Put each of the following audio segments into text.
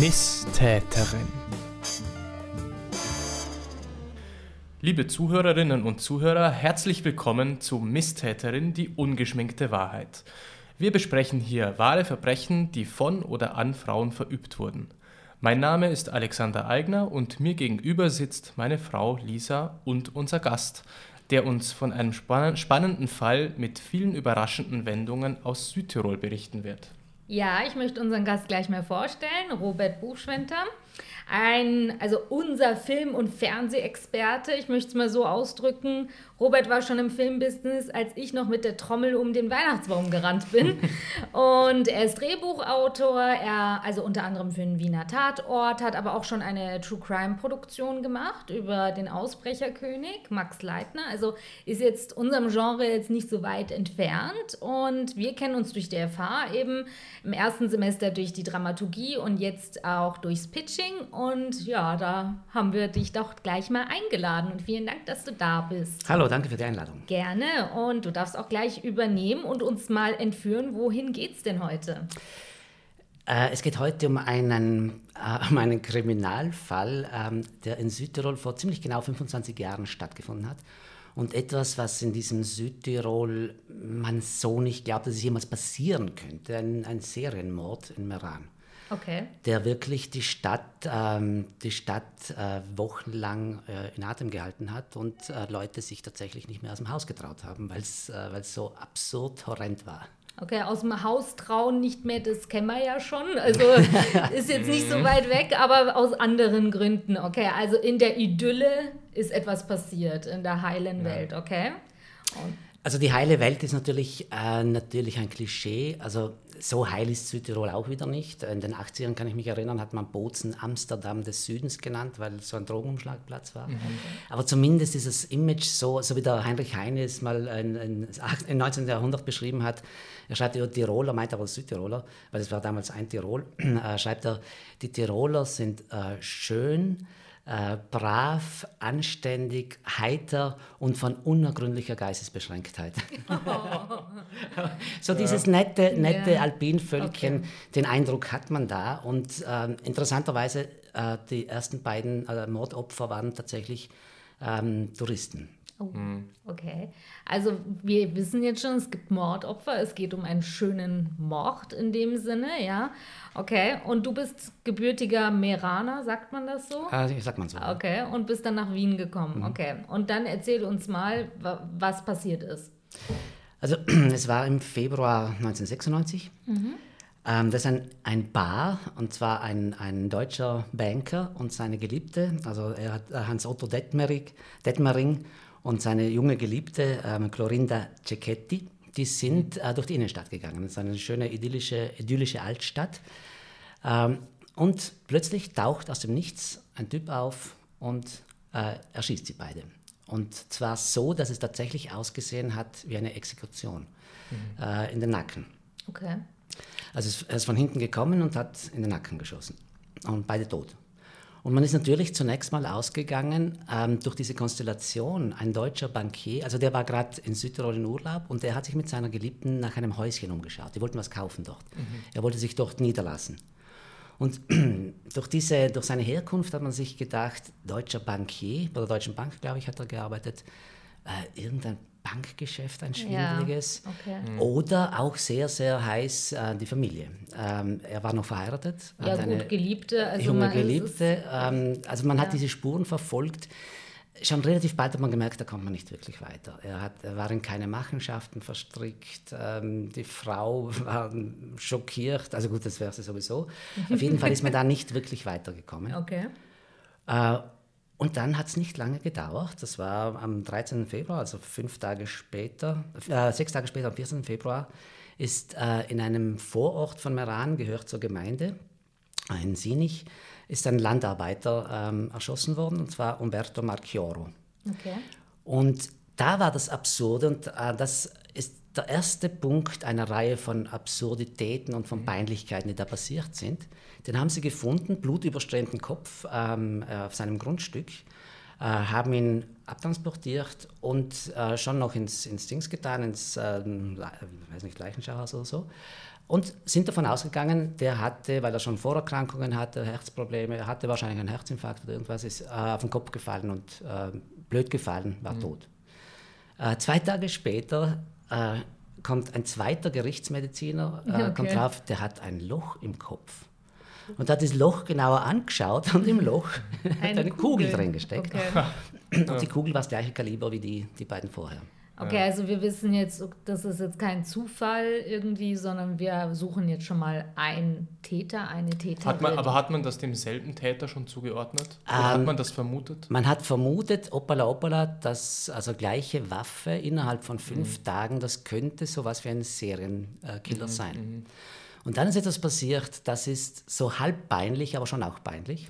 Misstäterin. Liebe Zuhörerinnen und Zuhörer, herzlich willkommen zu Misstäterin, die ungeschminkte Wahrheit. Wir besprechen hier wahre Verbrechen, die von oder an Frauen verübt wurden. Mein Name ist Alexander Eigner und mir gegenüber sitzt meine Frau Lisa und unser Gast, der uns von einem spannenden Fall mit vielen überraschenden Wendungen aus Südtirol berichten wird. Ja, ich möchte unseren Gast gleich mal vorstellen, Robert Buchschwenter ein, also unser Film- und Fernsehexperte, ich möchte es mal so ausdrücken. Robert war schon im Filmbusiness, als ich noch mit der Trommel um den Weihnachtsbaum gerannt bin. und er ist Drehbuchautor, er, also unter anderem für den Wiener Tatort, hat aber auch schon eine True Crime-Produktion gemacht über den Ausbrecherkönig, Max Leitner. Also ist jetzt unserem Genre jetzt nicht so weit entfernt. Und wir kennen uns durch die FH eben im ersten Semester durch die Dramaturgie und jetzt auch durchs Pitching. Und ja, da haben wir dich doch gleich mal eingeladen. Und vielen Dank, dass du da bist. Hallo, danke für die Einladung. Gerne. Und du darfst auch gleich übernehmen und uns mal entführen. Wohin geht's denn heute? Äh, es geht heute um einen, äh, um einen Kriminalfall, ähm, der in Südtirol vor ziemlich genau 25 Jahren stattgefunden hat. Und etwas, was in diesem Südtirol man so nicht glaubt, dass es jemals passieren könnte, ein, ein Serienmord in Meran okay. der wirklich die Stadt, ähm, die Stadt äh, wochenlang äh, in Atem gehalten hat und äh, Leute sich tatsächlich nicht mehr aus dem Haus getraut haben, weil es äh, so absurd horrend war. Okay, aus dem Haus trauen nicht mehr, das kennen wir ja schon. Also ist jetzt nicht so weit weg, aber aus anderen Gründen. Okay, also in der Idylle ist etwas passiert, in der heilen ja. Welt, okay? Und also die heile Welt ist natürlich, äh, natürlich ein Klischee. Also so heil ist Südtirol auch wieder nicht. In den 80ern kann ich mich erinnern, hat man Bozen Amsterdam des Südens genannt, weil es so ein Drogenumschlagplatz war. Mhm. Aber zumindest dieses Image, so, so wie der Heinrich Heine es mal in, in, im 19. Jahrhundert beschrieben hat, er schreibt über Tiroler, meint aber Südtiroler, weil es war damals ein Tirol, äh, schreibt er, die Tiroler sind äh, schön, äh, brav, anständig, heiter und von unergründlicher Geistesbeschränktheit. Oh. so dieses nette, nette ja. Alpinvölkchen, okay. den Eindruck hat man da. Und äh, interessanterweise, äh, die ersten beiden äh, Mordopfer waren tatsächlich ähm, Touristen. Oh, mhm. okay. Also wir wissen jetzt schon, es gibt Mordopfer. Es geht um einen schönen Mord in dem Sinne, ja. Okay. Und du bist gebürtiger Meraner, sagt man das so? Ah, sagt man so. Okay. Und bist dann nach Wien gekommen. Mhm. Okay. Und dann erzähl uns mal, was passiert ist. Also es war im Februar 1996. Mhm. Ähm, das ist ein, ein Bar, und zwar ein, ein deutscher Banker und seine Geliebte. Also er hat äh, Hans-Otto Detmering, Detmering und seine junge Geliebte ähm, Clorinda Cecchetti, die sind äh, durch die Innenstadt gegangen. Das ist eine schöne idyllische, idyllische Altstadt. Ähm, und plötzlich taucht aus dem Nichts ein Typ auf und äh, erschießt sie beide. Und zwar so, dass es tatsächlich ausgesehen hat wie eine Exekution mhm. äh, in den Nacken. Okay. Also er ist von hinten gekommen und hat in den Nacken geschossen. Und beide tot. Und man ist natürlich zunächst mal ausgegangen ähm, durch diese Konstellation. Ein deutscher Bankier, also der war gerade in Südtirol in Urlaub und der hat sich mit seiner Geliebten nach einem Häuschen umgeschaut. Die wollten was kaufen dort. Mhm. Er wollte sich dort niederlassen. Und durch, diese, durch seine Herkunft hat man sich gedacht, deutscher Bankier, bei der Deutschen Bank, glaube ich, hat er gearbeitet, äh, irgendein Bankgeschäft, ein schwindeliges. Ja, okay. Mhm. Oder auch sehr, sehr heiß äh, die Familie. Ähm, er war noch verheiratet. Ja, gut, eine Geliebte. Also junge Geliebte. Ähm, also man ja. hat diese Spuren verfolgt. Schon relativ bald hat man gemerkt, da kommt man nicht wirklich weiter. Er, hat, er war in keine Machenschaften verstrickt. Ähm, die Frau war schockiert. Also gut, das wäre sie sowieso. Auf jeden Fall ist man da nicht wirklich weitergekommen. Okay. Äh, und dann hat es nicht lange gedauert. Das war am 13. Februar, also fünf Tage später, äh, sechs Tage später, am 14. Februar, ist äh, in einem Vorort von Meran, gehört zur Gemeinde, in Sinich, ist ein Landarbeiter ähm, erschossen worden, und zwar Umberto Marchioro. Okay. Und da war das Absurde, und äh, das ist der erste Punkt einer Reihe von Absurditäten und von mhm. Peinlichkeiten, die da passiert sind. Den haben sie gefunden, blutüberströmten Kopf ähm, äh, auf seinem Grundstück, äh, haben ihn abtransportiert und äh, schon noch ins, ins Dings getan, ins äh, weiß nicht, Leichenschauhaus oder so. Und sind davon ausgegangen, der hatte, weil er schon Vorerkrankungen hatte, Herzprobleme, er hatte wahrscheinlich einen Herzinfarkt oder irgendwas, ist äh, auf den Kopf gefallen und äh, blöd gefallen, war mhm. tot. Zwei Tage später äh, kommt ein zweiter Gerichtsmediziner, äh, okay. kommt drauf, der hat ein Loch im Kopf. Und hat das Loch genauer angeschaut und im Loch eine, eine Kugel. Kugel drin gesteckt. Okay. Und die Kugel war das gleiche Kaliber wie die, die beiden vorher. Okay, ja. also wir wissen jetzt, das ist jetzt kein Zufall irgendwie, sondern wir suchen jetzt schon mal einen Täter, eine Täterin. Hat man, aber hat man das demselben Täter schon zugeordnet? Oder ähm, hat man das vermutet? Man hat vermutet, opala opala, dass also gleiche Waffe innerhalb von fünf mhm. Tagen, das könnte sowas wie ein Serienkiller mhm. sein. Mhm. Und dann ist etwas passiert, das ist so halb peinlich, aber schon auch peinlich.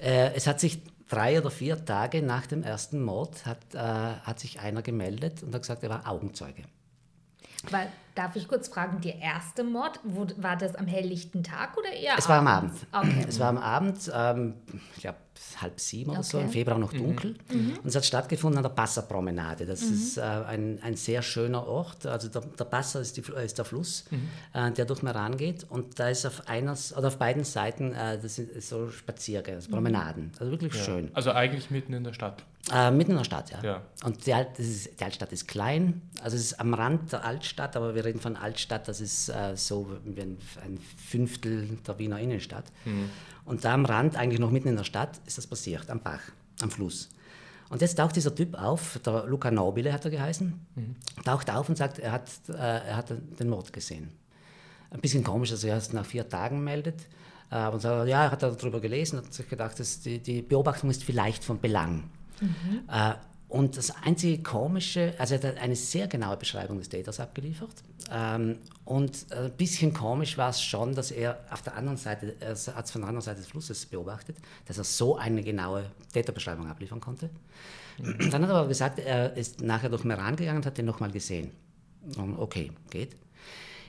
Äh, es hat sich drei oder vier Tage nach dem ersten Mord hat, äh, hat sich einer gemeldet und hat gesagt, er war Augenzeuge. Weil, darf ich kurz fragen, der erste Mord, wo, war das am helllichten Tag oder eher Es war am Abend. Okay. Es war am Abend, ähm, ich glaube halb sieben oder okay. so, im Februar noch mhm. dunkel. Mhm. Und es hat stattgefunden an der Passerpromenade. Das mhm. ist äh, ein, ein sehr schöner Ort. Also der, der Passer ist, die, ist der Fluss, mhm. äh, der durch Meran geht. Und da ist auf, einer, oder auf beiden Seiten äh, das sind so Spaziergänge, also Promenaden. Also wirklich ja. schön. Also eigentlich mitten in der Stadt. Äh, mitten in der Stadt, ja. ja. Und die, Alt, ist, die, Altstadt ist klein, also es ist am Rand der Altstadt, aber wir reden von Altstadt, das ist äh, so wie ein, ein, Fünftel der Wiener Innenstadt. Mhm. Und da am Rand, eigentlich noch mitten in der Stadt, ist das passiert, am Bach, am Fluss. Und jetzt taucht dieser Typ auf, der Luca Nobile hat er geheißen, mhm. taucht auf und sagt, er hat, äh, er hat den Mord gesehen. Ein bisschen komisch, dass er erst nach vier Tagen meldet. Äh, und sagt, ja, er hat darüber gelesen und hat sich gedacht, dass die, die Beobachtung ist vielleicht von Belang. Mhm. Äh, und das einzige Komische, also er hat eine sehr genaue Beschreibung des Täters abgeliefert. Ähm, und ein bisschen komisch war es schon, dass er auf der anderen Seite, er hat es von der anderen Seite des Flusses beobachtet, dass er so eine genaue Täterbeschreibung abliefern konnte. Mhm. Dann hat er aber gesagt, er ist nachher durch Meran gegangen und hat den nochmal gesehen. Und okay, geht.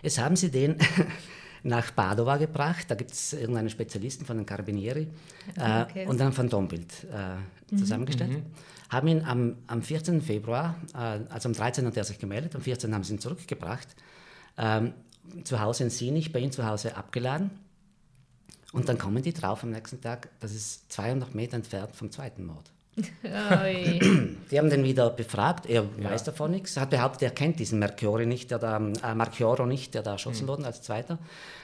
Jetzt haben sie den nach Padova gebracht. Da gibt es irgendeinen Spezialisten von den Carabinieri äh, okay. und dann ein Phantombild äh, mhm. zusammengestellt. Mhm. Haben ihn am, am 14. Februar, äh, also am 13. hat er sich gemeldet, am 14. haben sie ihn zurückgebracht, ähm, zu Hause in Sinich, bei ihm zu Hause abgeladen. Und dann kommen die drauf am nächsten Tag, das ist 200 Meter entfernt vom zweiten Mord. Die haben den wieder befragt, er ja. weiß davon nichts, hat behauptet, er kennt diesen Merchiori nicht, der da, äh, Marchioro nicht, der da erschossen mhm. wurde als Zweiter.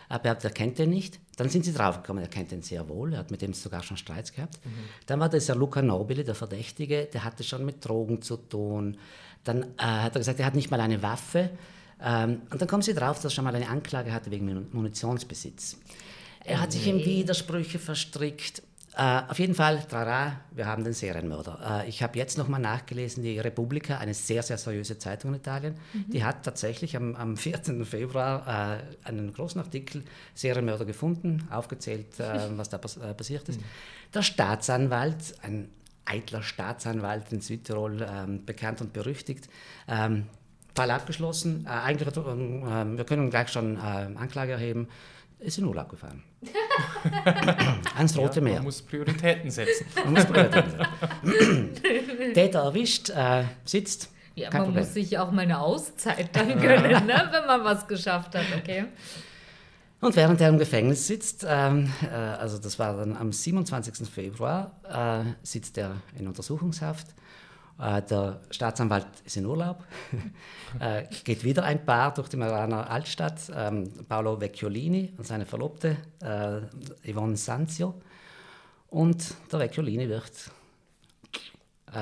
Er behauptet, er kennt den nicht. Dann sind sie draufgekommen, er kennt den sehr wohl, er hat mit dem sogar schon Streits gehabt. Mhm. Dann war das der Luca Nobile, der Verdächtige, der hatte schon mit Drogen zu tun. Dann äh, hat er gesagt, er hat nicht mal eine Waffe. Ähm, und dann kommen sie drauf, dass er schon mal eine Anklage hatte wegen Munitionsbesitz. Er hat sich in Widersprüche verstrickt. Uh, auf jeden Fall, trara, wir haben den Serienmörder. Uh, ich habe jetzt nochmal nachgelesen, die Repubblica, eine sehr, sehr seriöse Zeitung in Italien, mhm. die hat tatsächlich am, am 14. Februar uh, einen großen Artikel Serienmörder gefunden, aufgezählt, was da pass passiert ist. Mhm. Der Staatsanwalt, ein eitler Staatsanwalt in Südtirol, ähm, bekannt und berüchtigt, ähm, Fall abgeschlossen. eigentlich, wir können gleich schon Anklage erheben ist in Urlaub gefahren. Ans Rote ja, Meer. Man muss Prioritäten setzen. Man muss Prioritäten setzen. Täter erwischt, äh, sitzt. Ja, man Problem. muss sich auch mal eine Auszeit dann gönnen, ne, wenn man was geschafft hat, okay. Und während er im Gefängnis sitzt, ähm, äh, also das war dann am 27. Februar, äh, sitzt er in Untersuchungshaft der Staatsanwalt ist in Urlaub, äh, geht wieder ein Paar durch die Maraner Altstadt, ähm, Paolo Vecchiolini und seine Verlobte äh, Yvonne Sanzio. Und der Vecchiolini wird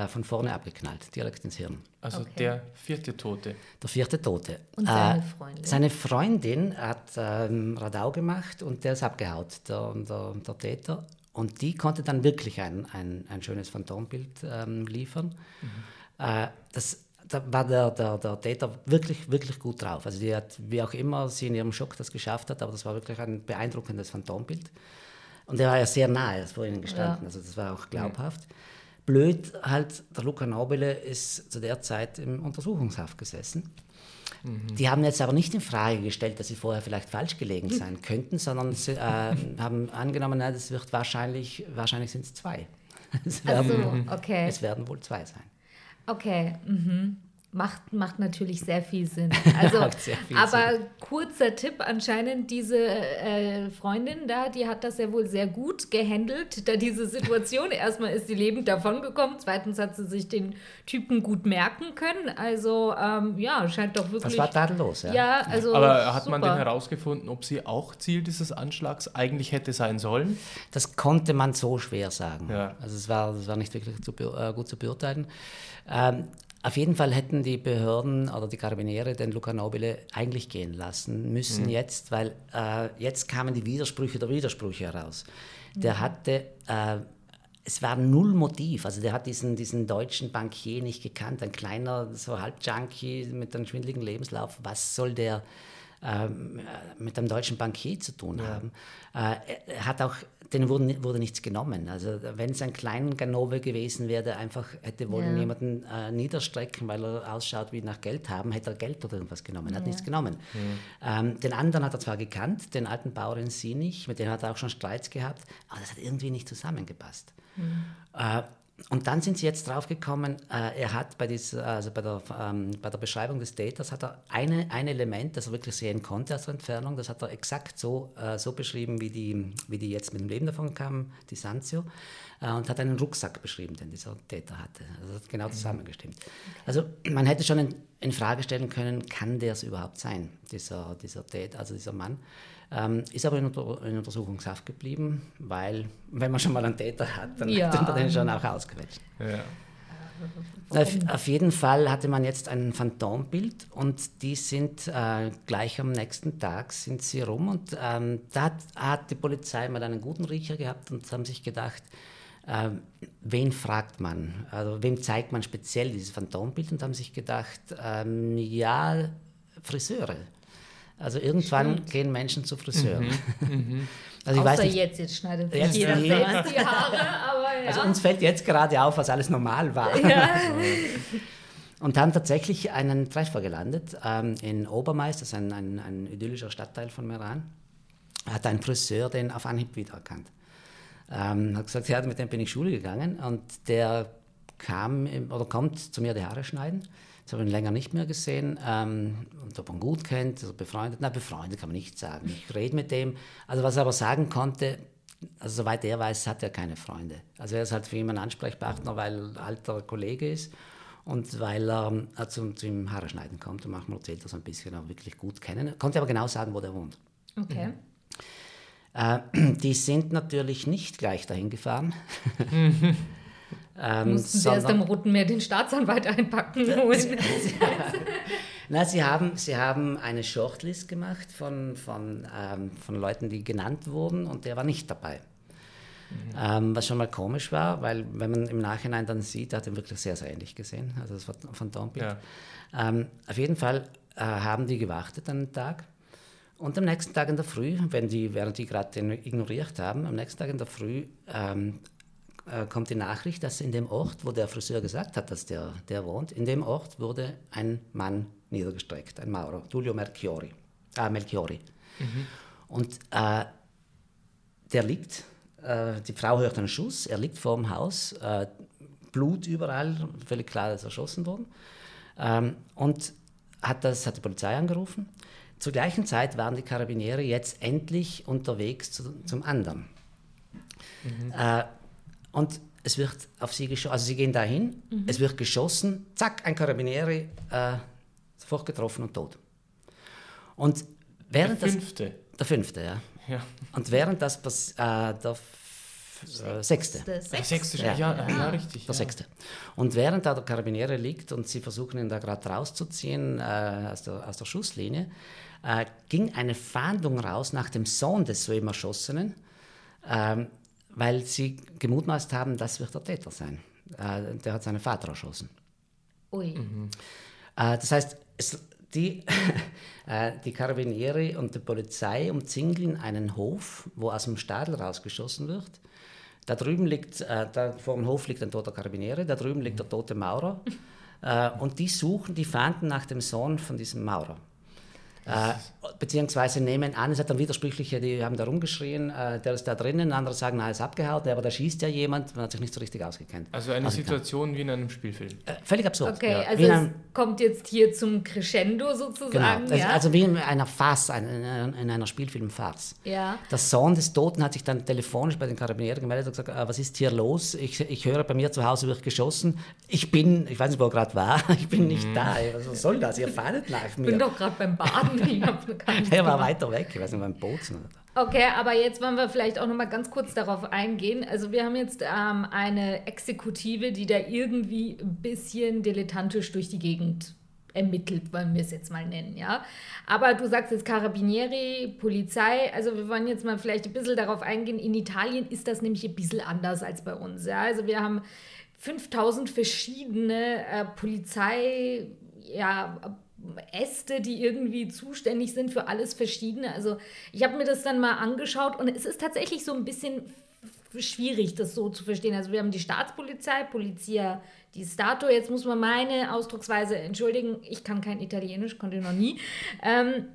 von vorne abgeknallt, direkt ins Hirn. Also okay. der vierte Tote. Der vierte Tote. Und seine Freundin? seine Freundin hat ähm, Radau gemacht und der ist abgehaut, der, der, der Täter. Und die konnte dann wirklich ein, ein, ein schönes Phantombild ähm, liefern. Mhm. Äh, das, da war der, der, der Täter wirklich, wirklich gut drauf. Also die hat, wie auch immer sie in ihrem Schock das geschafft hat, aber das war wirklich ein beeindruckendes Phantombild. Und er war ja sehr nahe vor ihnen gestanden, ja. also das war auch glaubhaft. Mhm. Blöd halt, der Luca Nobile ist zu der Zeit im Untersuchungshaft gesessen. Mhm. Die haben jetzt aber nicht in Frage gestellt, dass sie vorher vielleicht falsch gelegen sein mhm. könnten, sondern sie, äh, haben angenommen, na, das wird wahrscheinlich, wahrscheinlich sind es zwei. Es werden, so, okay. es werden wohl zwei sein. Okay. Mhm. Macht, macht natürlich sehr viel Sinn. Also, viel aber Sinn. kurzer Tipp, anscheinend diese äh, Freundin da, die hat das ja wohl sehr gut gehandelt, da diese Situation, erstmal ist sie lebend davongekommen, zweitens hat sie sich den Typen gut merken können, also ähm, ja, scheint doch wirklich... Das war tadellos, ja. ja also aber hat super. man denn herausgefunden, ob sie auch Ziel dieses Anschlags eigentlich hätte sein sollen? Das konnte man so schwer sagen. Ja. Also es war, es war nicht wirklich zu, äh, gut zu beurteilen. Ähm, auf jeden Fall hätten die Behörden oder die Karabiniere den Luca Nobile eigentlich gehen lassen müssen mhm. jetzt, weil äh, jetzt kamen die Widersprüche der Widersprüche heraus. Der mhm. hatte, äh, es war null Motiv, also der hat diesen, diesen deutschen Bankier nicht gekannt, ein kleiner, so halb Junkie mit einem schwindeligen Lebenslauf. Was soll der ähm, mit einem deutschen Bankier zu tun ja. haben? Äh, er hat auch denen wurde, wurde nichts genommen. Also wenn es ein kleiner Ganove gewesen wäre, der einfach hätte wollen ja. jemanden äh, niederstrecken, weil er ausschaut wie nach Geld haben, hätte er Geld oder irgendwas genommen. Er hat ja. nichts genommen. Ja. Ähm, den anderen hat er zwar gekannt, den alten Bauern Sinich, mit dem hat er auch schon Streits gehabt, aber das hat irgendwie nicht zusammengepasst. Mhm. Äh, und dann sind sie jetzt draufgekommen, äh, er hat bei, dieser, also bei, der, ähm, bei der Beschreibung des Daters hat er eine, ein Element, das er wirklich sehen konnte aus der Entfernung, das hat er exakt so, äh, so beschrieben, wie die, wie die jetzt mit dem Leben davon kam, die Sanzio, äh, und hat einen Rucksack beschrieben, den dieser Täter hatte. Also das hat genau zusammengestimmt. Also man hätte schon in, in Frage stellen können, kann der es überhaupt sein, dieser, dieser Täter, also dieser Mann. Ähm, ist aber in, in, Untersuchungshaft geblieben, weil, wenn man schon mal einen Täter hat, dann ja. hat man den schon auch ausgequetscht. Ja. Auf, auf, jeden Fall hatte man jetzt ein Phantombild und die sind äh, gleich am nächsten Tag sind sie rum und ähm, da hat, hat, die Polizei mal einen guten Riecher gehabt und haben sich gedacht, äh, wen fragt man, also wem zeigt man speziell dieses Phantombild und haben sich gedacht, ähm, ja, Friseure. Also irgendwann Stimmt. gehen Menschen zu Friseuren. Mhm. Mhm. Also ich Außer weiß nicht, jetzt, jetzt schneidet sich jetzt jeder selbst die Haare. Aber ja. Also uns fällt jetzt gerade auf, was alles normal war. Ja. Und haben tatsächlich einen Treffer gelandet ähm, in Obermais, das ist ein, ein, ein, idyllischer Stadtteil von Meran. Hat ein Friseur den auf Anhieb wiedererkannt. Ähm, hat gesagt, ja, mit dem bin ich Schule gegangen und der kam oder kommt zu mir die Haare schneiden. Das habe ich ihn länger nicht mehr gesehen. Ähm, und ob man gut kennt, also befreundet, na befreundet kann man nicht sagen. Ich rede mit dem. Also was er aber sagen konnte, also soweit er weiß, hat er keine Freunde. Also er ist halt für ihn ein Ansprechpartner, weil er alter Kollege ist und weil er äh, zu, zu ihm Haare schneiden kommt und manchmal erzählt er so ein bisschen, auch wirklich gut kennen. Er konnte aber genau sagen, wo der wohnt. Okay. Mhm. Äh, die sind natürlich nicht gleich dahin gefahren. Ähm, Mussten Sie erst am Roten Meer den Staatsanwalt einpacken holen? Na, sie haben, sie haben eine Shortlist gemacht von, von, ähm, von Leuten, die genannt wurden und der war nicht dabei. Mhm. Ähm, was schon mal komisch war, weil wenn man im Nachhinein dann sieht, hat er wirklich sehr, sehr ähnlich gesehen. Also das war von Dombild. Ja. Ähm, auf jeden Fall äh, haben die gewartet einen Tag und am nächsten Tag in der Früh, wenn die, während die gerade den ignoriert haben, am nächsten Tag in der Früh ähm, äh, kommt die Nachricht, dass in dem Ort, wo der Friseur gesagt hat, dass der, der wohnt, in dem Ort wurde ein Mann niedergestreckt, ein Maurer, Giulio Melchiori. Äh, Melchiori. Mhm. Und äh, der liegt, äh, die Frau hört einen Schuss, er liegt vor dem Haus, äh, Blut überall, völlig klar, dass er erschossen worden. Ähm, und hat, das, hat die Polizei angerufen. Zur gleichen Zeit waren die Karabiniere jetzt endlich unterwegs zu, zum anderen. Mhm. Und es wird auf sie geschossen, also sie gehen dahin, mhm. es wird geschossen, zack, ein Karabinieri äh, sofort getroffen und tot. Und während der fünfte. Das, der fünfte, ja. ja. Und während das äh, der äh, sechste. Der sechste, ja, ja, ja, richtig. Der sechste. Und während da der Karabiniere liegt und sie versuchen ihn da gerade rauszuziehen äh, aus, der, aus der Schusslinie, äh, ging eine Fahndung raus nach dem Sohn des soeben Erschossenen, ähm, weil sie gemutmaßt haben, das wird der Täter sein. Äh, der hat seinen Vater erschossen. Ui. Mhm. Äh, das heißt, es, die, äh, die Karabinieri und die Polizei umzingeln einen Hof, wo aus dem Stadel rausgeschossen wird. Da drüben liegt, äh, da vor dem Hof liegt ein toter Karabiniere, da drüben liegt der tote Maurer. Äh, und die suchen, die fahnden nach dem Sohn von diesem Maurer. Äh, beziehungsweise nehmen an, es hat dann Widersprüchliche, die haben da rumgeschrien, äh, der ist da drinnen, andere sagen, na, er ist abgehauen, aber da schießt ja jemand, man hat sich nicht so richtig ausgekannt. Also eine Situation wie in einem Spielfilm. Äh, völlig absurd. Okay, ja. also kommt jetzt hier zum Crescendo sozusagen. Genau, ja? also wie in einer Farce, in einer Spielfilm-Farce. Ja. Der Sohn des Toten hat sich dann telefonisch bei den Karabinieren gemeldet und gesagt, ah, was ist hier los? Ich, ich höre, bei mir zu Hause wird geschossen. Ich bin, ich weiß nicht, wo er gerade war, ich bin nicht mhm. da. Was soll das? Ihr fahrt nach mir. Ich bin doch gerade beim Baden. er war weiter weg, ich weiß nicht, beim Bozen. Okay, aber jetzt wollen wir vielleicht auch noch mal ganz kurz darauf eingehen. Also wir haben jetzt ähm, eine Exekutive, die da irgendwie ein bisschen dilettantisch durch die Gegend ermittelt, wollen wir es jetzt mal nennen, ja. Aber du sagst jetzt Carabinieri, Polizei, also wir wollen jetzt mal vielleicht ein bisschen darauf eingehen. In Italien ist das nämlich ein bisschen anders als bei uns, ja. Also wir haben 5000 verschiedene äh, Polizei, ja, Äste, die irgendwie zuständig sind für alles Verschiedene. Also ich habe mir das dann mal angeschaut und es ist tatsächlich so ein bisschen schwierig, das so zu verstehen. Also wir haben die Staatspolizei, Polizia di Stato. Jetzt muss man meine Ausdrucksweise entschuldigen. Ich kann kein Italienisch, konnte noch nie. Ähm,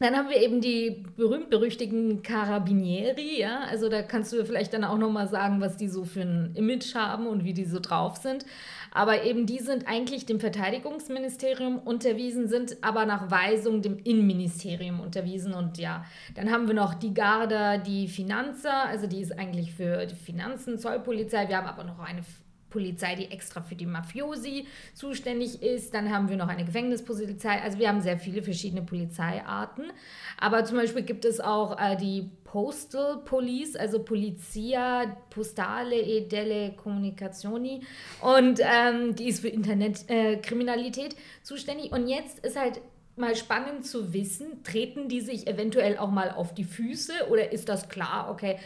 dann haben wir eben die berühmt-berüchtigten Carabinieri, ja. Also da kannst du vielleicht dann auch nochmal sagen, was die so für ein Image haben und wie die so drauf sind. Aber eben die sind eigentlich dem Verteidigungsministerium unterwiesen, sind aber nach Weisung dem Innenministerium unterwiesen. Und ja, dann haben wir noch die Garda, die Finanzer, also die ist eigentlich für die Finanzen, Zollpolizei. Wir haben aber noch eine Polizei, die extra für die Mafiosi zuständig ist. Dann haben wir noch eine Gefängnispolizei. Also wir haben sehr viele verschiedene Polizeiarten. Aber zum Beispiel gibt es auch äh, die Postal Police, also Polizia Postale e delle Comunicazioni. Und ähm, die ist für Internetkriminalität äh, zuständig. Und jetzt ist halt mal spannend zu wissen, treten die sich eventuell auch mal auf die Füße oder ist das klar, okay,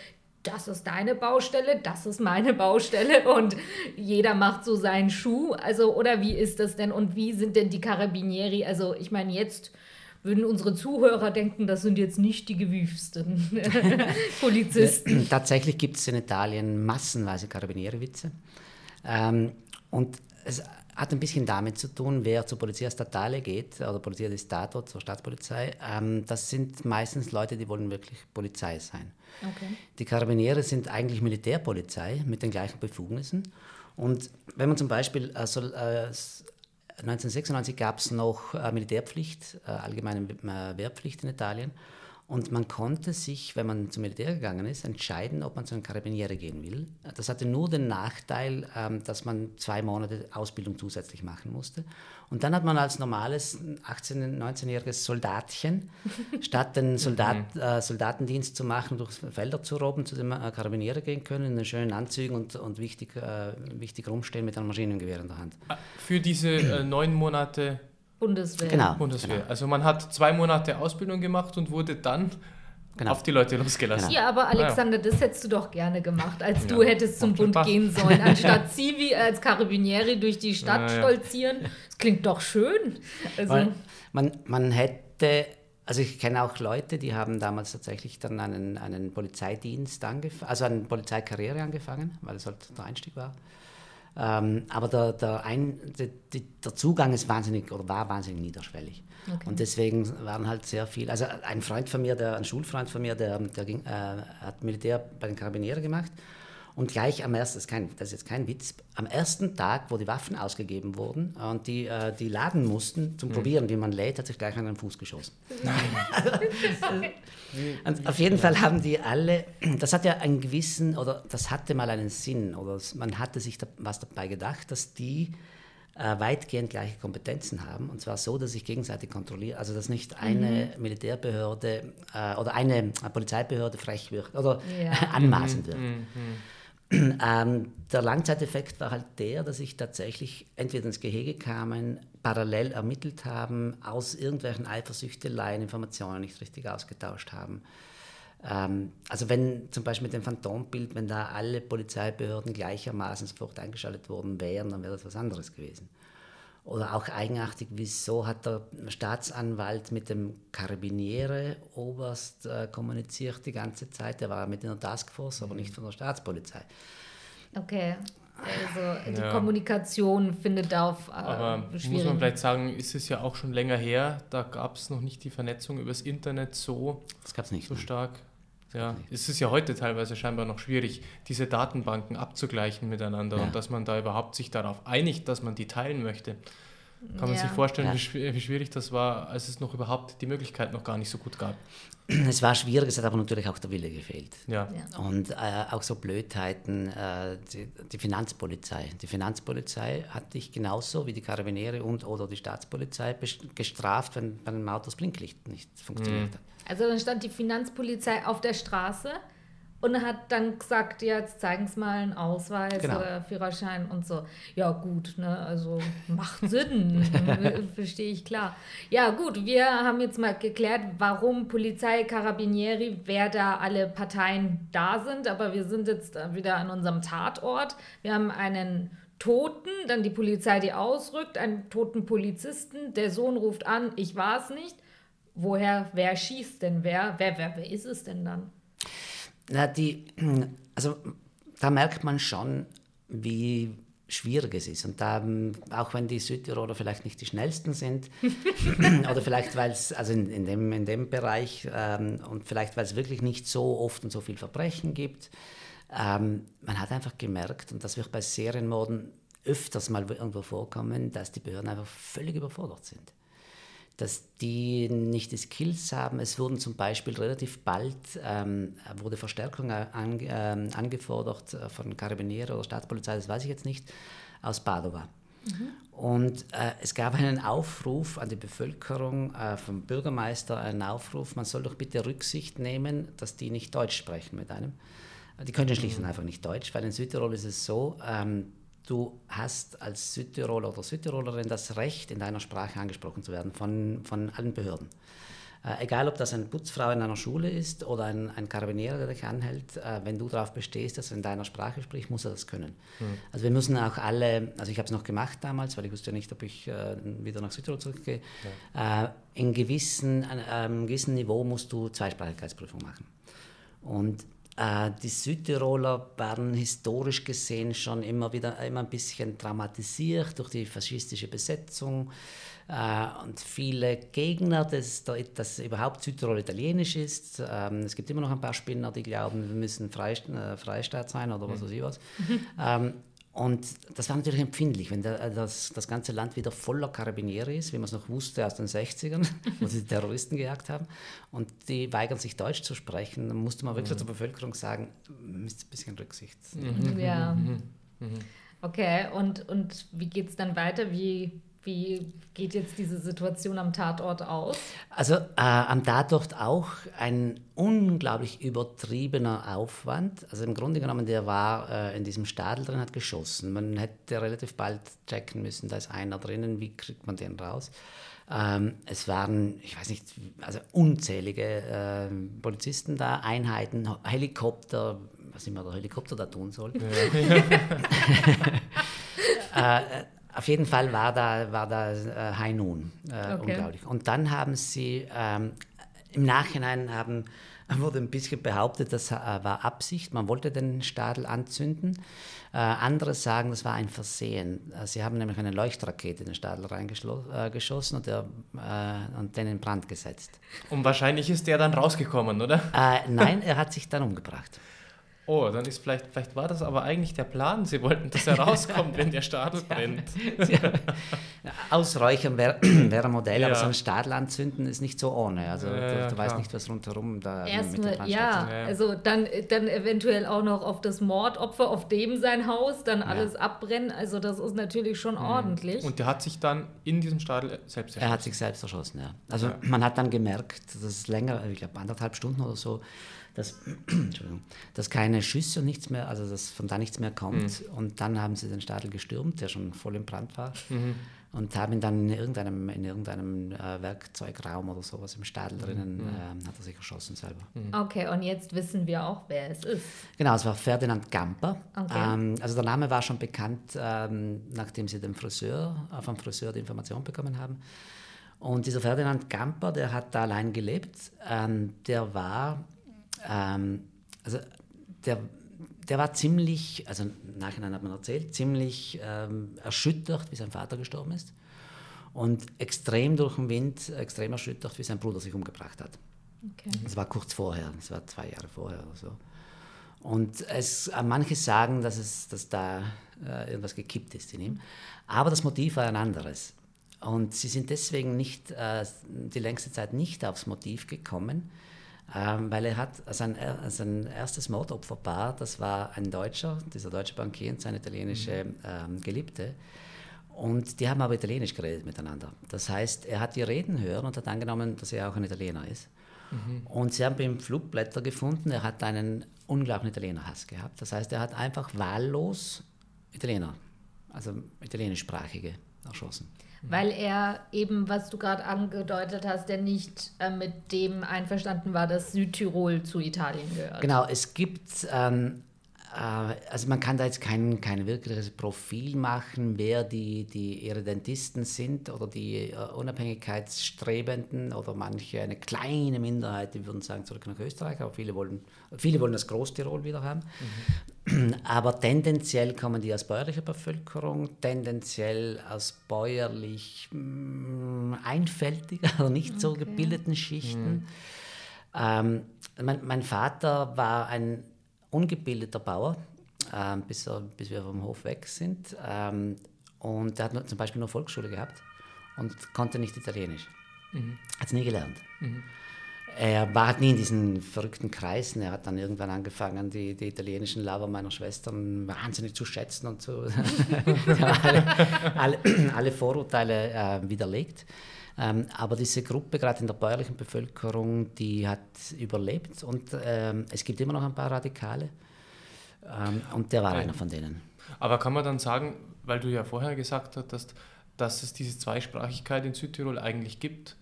das ist deine Baustelle, das ist meine Baustelle und jeder macht so seinen Schuh. Also, oder wie ist das denn und wie sind denn die Carabinieri? Also, ich meine, jetzt würden unsere Zuhörer denken, das sind jetzt nicht die gewiefsten Polizisten. Tatsächlich gibt es in Italien massenweise Carabinieri-Witze. Ähm, und es hat ein bisschen damit zu tun, wer zur Polizia Statale geht oder Polizia di Stato, zur Staatspolizei. Ähm, das sind meistens Leute, die wollen wirklich Polizei sein. Okay. Die Karabiniere sind eigentlich Militärpolizei mit den gleichen Befugnissen. Und wenn man zum Beispiel, also, äh, 1996 gab es noch äh, Militärpflicht, äh, allgemeine äh, Wehrpflicht in Italien. Und man konnte sich, wenn man zum Militär gegangen ist, entscheiden, ob man zu einem Karabiniere gehen will. Das hatte nur den Nachteil, ähm, dass man zwei Monate Ausbildung zusätzlich machen musste. Und dann hat man als normales 18-, 19-jähriges Soldatchen, statt den Soldat, mhm. äh, Soldatendienst zu machen, durch Felder zu robben, zu den äh, Karabiniere gehen können, in den schönen Anzügen und, und wichtig, äh, wichtig rumstehen mit einem Maschinengewehr in der Hand. Ah, für diese äh, neun Monate Bundeswehr. Genau. Bundeswehr. Genau. Also man hat zwei Monate Ausbildung gemacht und wurde dann genau. auf die Leute losgelassen. Ja, aber Alexander, das hättest du doch gerne gemacht, als ja. du hättest zum Bund gehen sollen, anstatt Zivi als Carabinieri durch die Stadt ja, stolzieren. Das klingt doch schön. Also man, man hätte also ich kenne auch Leute, die haben damals tatsächlich dann einen, einen Polizeidienst angefangen, also eine Polizeikarriere angefangen, weil es halt der Einstieg war. Ähm, aber der, der, ein, der, der, Zugang ist wahnsinnig oder war wahnsinnig niederschwellig. Okay. Und deswegen waren halt sehr viele, also ein Freund von mir, der, ein Schulfreund von mir, der, der ging, äh, hat Militär bei den Karabinieren gemacht und gleich am ersten, das ist, kein, das ist jetzt kein Witz, am ersten Tag, wo die Waffen ausgegeben wurden und die, äh, die laden mussten, zum mhm. Probieren, wie man lädt, hat sich gleich an den Fuß geschossen. Nein. und auf jeden Fall haben die alle, das hat ja einen gewissen, oder das hatte mal einen Sinn, oder man hatte sich da, was dabei gedacht, dass die äh, weitgehend gleiche Kompetenzen haben. Und zwar so, dass sich gegenseitig kontrollieren. Also, dass nicht eine mhm. Militärbehörde äh, oder eine Polizeibehörde frech wird oder ja. anmaßend wird. Mhm. Ähm, der Langzeiteffekt war halt der, dass ich tatsächlich entweder ins Gehege kamen, parallel ermittelt haben, aus irgendwelchen Eifersüchteleien Informationen nicht richtig ausgetauscht haben. Ähm, also wenn zum Beispiel mit dem Phantombild, wenn da alle Polizeibehörden gleichermaßen sofort eingeschaltet worden wären, dann wäre das was anderes gewesen. Oder auch eigenartig, wieso hat der Staatsanwalt mit dem Karabiniere-Oberst äh, kommuniziert die ganze Zeit? Der war mit in der Taskforce, aber nicht von der Staatspolizei. Okay. Also die ja. Kommunikation findet auf. Äh, Aber muss man vielleicht sagen, ist es ja auch schon länger her, da gab es noch nicht die Vernetzung übers Internet so, das gab's nicht, so ne? stark. Ja, es ist ja heute teilweise scheinbar noch schwierig, diese Datenbanken abzugleichen miteinander ja. und dass man da überhaupt sich darauf einigt, dass man die teilen möchte. Kann man Ja. sich vorstellen, Ja. wie, wie schwierig das war, als es noch überhaupt die Möglichkeit noch gar nicht so gut gab. Es war schwierig, es hat aber natürlich auch der Wille gefehlt. Ja. Ja. Und äh, auch so Blödheiten, äh, die, die Finanzpolizei. Die Finanzpolizei hat dich genauso wie die Karabiniere und oder die Staatspolizei gestraft, wenn bei einem Auto das Blinklicht nicht funktioniert hat. Also dann stand die Finanzpolizei auf der Straße und hat dann gesagt, ja, jetzt zeigen Sie mal einen Ausweis Genau. oder Führerschein und so. Ja gut, ne, also macht Sinn, verstehe ich klar. Ja gut, wir haben jetzt mal geklärt, warum Polizei, Carabinieri, wer da alle Parteien da sind, aber wir sind jetzt wieder an unserem Tatort. Wir haben einen Toten, dann die Polizei, die ausrückt, einen toten Polizisten, der Sohn ruft an, ich war es nicht. Woher, wer schießt denn wer? Wer, wer, wer ist es denn dann? Na, die, also da merkt man schon, wie schwierig es ist. Und da, auch wenn die Südtiroler vielleicht nicht die schnellsten sind, oder vielleicht weil es, also in, in, dem, in dem Bereich, ähm, und vielleicht weil es wirklich nicht so oft und so viel Verbrechen gibt, ähm, man hat einfach gemerkt, und das wird bei Serienmorden öfters mal irgendwo vorkommen, dass die Behörden einfach völlig überfordert sind dass die nicht die Skills haben. Es wurden zum Beispiel relativ bald, ähm, wurde Verstärkung an, ähm, angefordert äh, von Carabinieri oder Staatspolizei, das weiß ich jetzt nicht, aus Padova. Und äh, es gab einen Aufruf an die Bevölkerung äh, vom Bürgermeister, einen Aufruf, man soll doch bitte Rücksicht nehmen, dass die nicht Deutsch sprechen mit einem. Die können schlicht und einfach nicht Deutsch, weil in Südtirol ist es so, ähm, du hast als Südtiroler oder Südtirolerin das Recht, in deiner Sprache angesprochen zu werden von, von allen Behörden. Äh, egal, ob das eine Putzfrau in einer Schule ist oder ein, ein Karabinier, der dich anhält, äh, wenn du darauf bestehst, dass er in deiner Sprache spricht, muss er das können. Also wir müssen auch alle, also ich habe es noch gemacht damals, weil ich wusste ja nicht, ob ich äh, wieder nach Südtirol zurückgehe, äh, in gewissen, an einem gewissen Niveau musst du Zweisprachigkeitsprüfung machen. Und die Südtiroler waren historisch gesehen schon immer wieder immer ein bisschen traumatisiert durch die faschistische Besetzung äh, und viele Gegner, dass, dass überhaupt Südtirol italienisch ist. Ähm, es gibt immer noch ein paar Spinner, die glauben, wir müssen äh, Freistaat sein oder was weiß ich was. Und das war natürlich empfindlich, wenn der, äh, das, das ganze Land wieder voller Karabinieri ist, wie man es noch wusste aus den 60ern, wo sie die Terroristen gejagt haben. Und die weigern sich Deutsch zu sprechen. Dann musste man wirklich zur Bevölkerung sagen, müsst ein bisschen Rücksicht. Ja. Okay, und, und wie geht es dann weiter? Wie, wie geht jetzt diese Situation am Tatort aus? Also äh, am Tatort auch ein unglaublich übertriebener Aufwand. Also im Grunde genommen, der war äh, in diesem Stadel drin, hat geschossen. Man hätte relativ bald checken müssen, da ist einer drinnen, wie kriegt man den raus? Ähm, es waren, ich weiß nicht, also unzählige äh, Polizisten da, Einheiten, Helikopter, was immer der Helikopter da tun soll. äh, auf jeden Fall war da, war da äh, High Noon, äh, Okay. unglaublich. Und dann haben sie, ähm, im Nachhinein haben, wurde ein bisschen behauptet, das äh, war Absicht, man wollte den Stadel anzünden. Äh, andere sagen, das war ein Versehen. Äh, Sie haben nämlich eine Leuchtrakete in den Stadel reingeschossen äh, geschossen und, der, äh, und den in Brand gesetzt. Und wahrscheinlich ist der dann rausgekommen, oder? Äh, nein, er hat sich dann umgebracht. Oh, dann ist vielleicht, vielleicht war das aber eigentlich der Plan. Sie wollten, dass er rauskommt, wenn der Stadel brennt. Ausräuchern wäre wär ein Modell, aber Ja. so ein Stadel anzünden ist nicht so ohne. Also Ja, du, du weißt nicht, was rundherum da mit der ja, Ja. also dann, dann eventuell auch noch auf das Mordopfer, auf dem sein Haus, dann alles abbrennen. Also das ist natürlich schon ordentlich. Und der hat sich dann in diesem Stadel selbst Er hat sich selbst erschossen, ja. Also man hat dann gemerkt, dass es länger, ich glaube anderthalb Stunden oder so, dass, Entschuldigung, dass keine Schüsse und nichts mehr, also dass von da nichts mehr kommt. Und dann haben sie den Stadel gestürmt, der schon voll im Brand war. Und haben ihn dann in irgendeinem, in irgendeinem äh, Werkzeugraum oder sowas im Stadel drinnen, ähm, hat er sich erschossen selber. Okay, und jetzt wissen wir auch, wer es ist. Genau, es war Ferdinand Gamper. Okay. Ähm, also der Name war schon bekannt, ähm, nachdem sie dem Friseur, äh, vom Friseur die Information bekommen haben. Und dieser Ferdinand Gamper, der hat da allein gelebt. Ähm, der war, ähm, also der, der war ziemlich, also im Nachhinein hat man erzählt, ziemlich ähm, erschüttert, wie sein Vater gestorben ist. Und extrem durch den Wind, extrem erschüttert, wie sein Bruder sich umgebracht hat. Okay. Das war kurz vorher, das war zwei Jahre vorher oder so. Und es, äh, manche sagen, dass, es, dass da äh, irgendwas gekippt ist in ihm. Aber das Motiv war ein anderes. Und sie sind deswegen nicht äh, die längste Zeit nicht aufs Motiv gekommen, ähm, weil er hat sein, sein erstes Mordopferpaar, das war ein Deutscher, dieser deutsche Bankier und seine italienische mhm. ähm, Geliebte. Und die haben aber Italienisch geredet miteinander. Das heißt, er hat die Reden hören und hat angenommen, dass er auch ein Italiener ist. Mhm. Und sie haben ihm Flugblätter gefunden. Er hat einen unglaublichen Italienerhass gehabt. Das heißt, er hat einfach wahllos Italiener, also italienischsprachige, erschossen. Weil er eben, was du gerade angedeutet hast, der nicht äh, mit dem einverstanden war, dass Südtirol zu Italien gehört. Genau, es gibt ähm, äh, also man kann da jetzt kein, kein wirkliches Profil machen, wer die, die Irredentisten sind oder die uh, Unabhängigkeitsstrebenden oder manche, eine kleine Minderheit, die würden sagen, zurück nach Österreich, aber viele wollen, viele wollen das Großtirol wieder haben. Mhm. Aber tendenziell kommen die aus bäuerlicher Bevölkerung, tendenziell aus bäuerlich mh, mm, einfältiger, also nicht so gebildeten Schichten. Mhm. Ähm, mein, mein Vater war ein ungebildeter Bauer, ähm, bis, bis, wir vom Hof weg sind. Ähm, und er hat zum Beispiel nur Volksschule gehabt und konnte nicht Italienisch. Mhm. Hat es nie gelernt. Mhm. Er war halt nie in diesen verrückten Kreisen. Er hat dann irgendwann angefangen, die, die italienischen Lover meiner Schwestern wahnsinnig zu schätzen und zu alle, alle, alle, Vorurteile äh, widerlegt. Ähm, aber diese Gruppe, gerade in der bäuerlichen Bevölkerung, die hat überlebt und ähm, es gibt immer noch ein paar Radikale. Ähm, und der war ja. einer von denen. Aber kann man dann sagen, weil du ja vorher gesagt hast, dass es diese Zweisprachigkeit in Südtirol eigentlich gibt,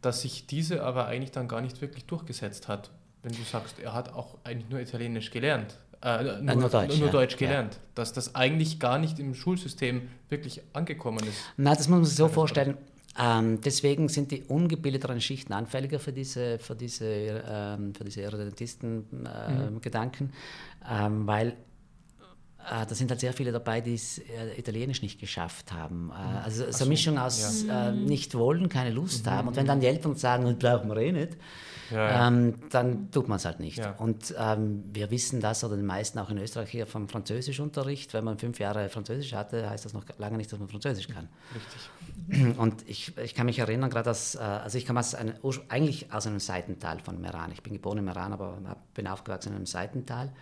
dass sich diese aber eigentlich dann gar nicht wirklich durchgesetzt hat. Wenn du sagst, er hat auch eigentlich nur Italienisch gelernt. Äh, nur, äh, nur, Deutsch, nur ja. Deutsch gelernt. Ja. Dass das eigentlich gar nicht im Schulsystem wirklich angekommen ist. Na, das muss man sich so vorstellen. Ähm, deswegen sind die ungebildeteren Schichten anfälliger für diese, für diese, ähm, für diese Irredentisten-Gedanken, äh, mhm. ähm, weil da sind halt sehr viele dabei, die es äh, Italienisch nicht geschafft haben. Äh, mhm. also so eine Mischung aus ja. Äh, nicht wollen, keine Lust mhm. haben. Und wenn dann die Eltern sagen, das brauchen wir eh nicht, ja, ja. Ähm, dann tut man es halt nicht. Ja. Und ähm, wir wissen das, oder die meisten auch in Österreich hier vom Französischunterricht, wenn man fünf Jahre Französisch hatte, heißt das noch lange nicht, dass man Französisch kann. Richtig. Und ich, ich kann mich erinnern, gerade dass, äh, also ich komme aus einem, eigentlich aus einem Seitental von Meran. Ich bin geboren in Meran, aber bin aufgewachsen in einem Seitental.